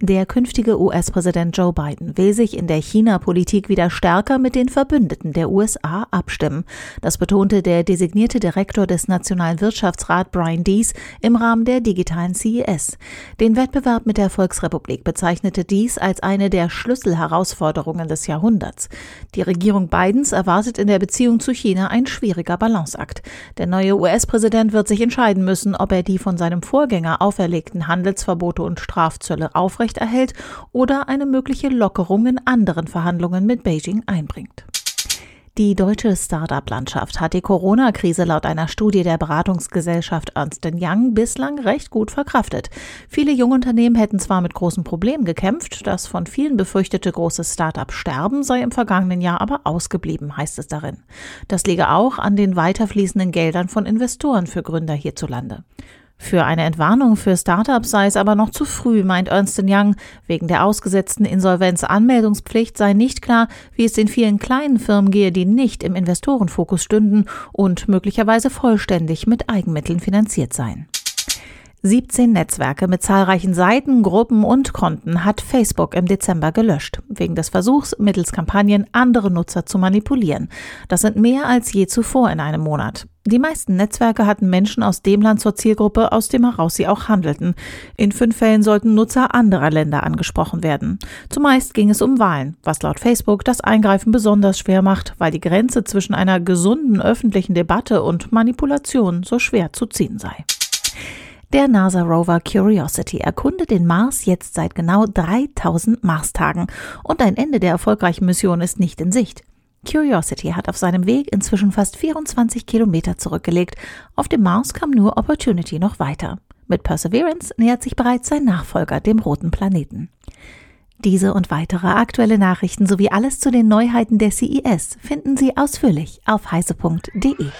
Der künftige US-Präsident Joe Biden will sich in der China-Politik wieder stärker mit den Verbündeten der USA abstimmen. Das betonte der designierte Direktor des Nationalen Wirtschaftsrats Brian Dees im Rahmen der digitalen CES. Den Wettbewerb mit der Volksrepublik bezeichnete Dees als eine der Schlüsselherausforderungen des Jahrhunderts. Die Regierung Bidens erwartet in der Beziehung zu China ein schwieriger Balanceakt. Der neue US-Präsident wird sich entscheiden müssen, ob er die von seinem Vorgänger auferlegten Handelsverbote und Strafzölle aufrechterhält oder eine mögliche Lockerung in anderen Verhandlungen mit Beijing einbringt. Die deutsche Start-up-Landschaft hat die Corona-Krise laut einer Studie der Beratungsgesellschaft Ernst Young bislang recht gut verkraftet. Viele Jungunternehmen hätten zwar mit großen Problemen gekämpft, das von vielen befürchtete große Start-up-Sterben sei im vergangenen Jahr aber ausgeblieben, heißt es darin. Das liege auch an den weiterfließenden Geldern von Investoren für Gründer hierzulande. Für eine Entwarnung für Startups sei es aber noch zu früh, meint Ernst Young. Wegen der ausgesetzten Insolvenzanmeldungspflicht sei nicht klar, wie es den vielen kleinen Firmen gehe, die nicht im Investorenfokus stünden und möglicherweise vollständig mit Eigenmitteln finanziert seien. 17 Netzwerke mit zahlreichen Seiten, Gruppen und Konten hat Facebook im Dezember gelöscht, wegen des Versuchs, mittels Kampagnen andere Nutzer zu manipulieren. Das sind mehr als je zuvor in einem Monat. Die meisten Netzwerke hatten Menschen aus dem Land zur Zielgruppe, aus dem heraus sie auch handelten. In fünf Fällen sollten Nutzer anderer Länder angesprochen werden. Zumeist ging es um Wahlen, was laut Facebook das Eingreifen besonders schwer macht, weil die Grenze zwischen einer gesunden öffentlichen Debatte und Manipulation so schwer zu ziehen sei. Der NASA-Rover Curiosity erkundet den Mars jetzt seit genau 3000 Marstagen und ein Ende der erfolgreichen Mission ist nicht in Sicht. Curiosity hat auf seinem Weg inzwischen fast 24 Kilometer zurückgelegt. Auf dem Mars kam nur Opportunity noch weiter. Mit Perseverance nähert sich bereits sein Nachfolger dem roten Planeten. Diese und weitere aktuelle Nachrichten sowie alles zu den Neuheiten der CES finden Sie ausführlich auf heise.de.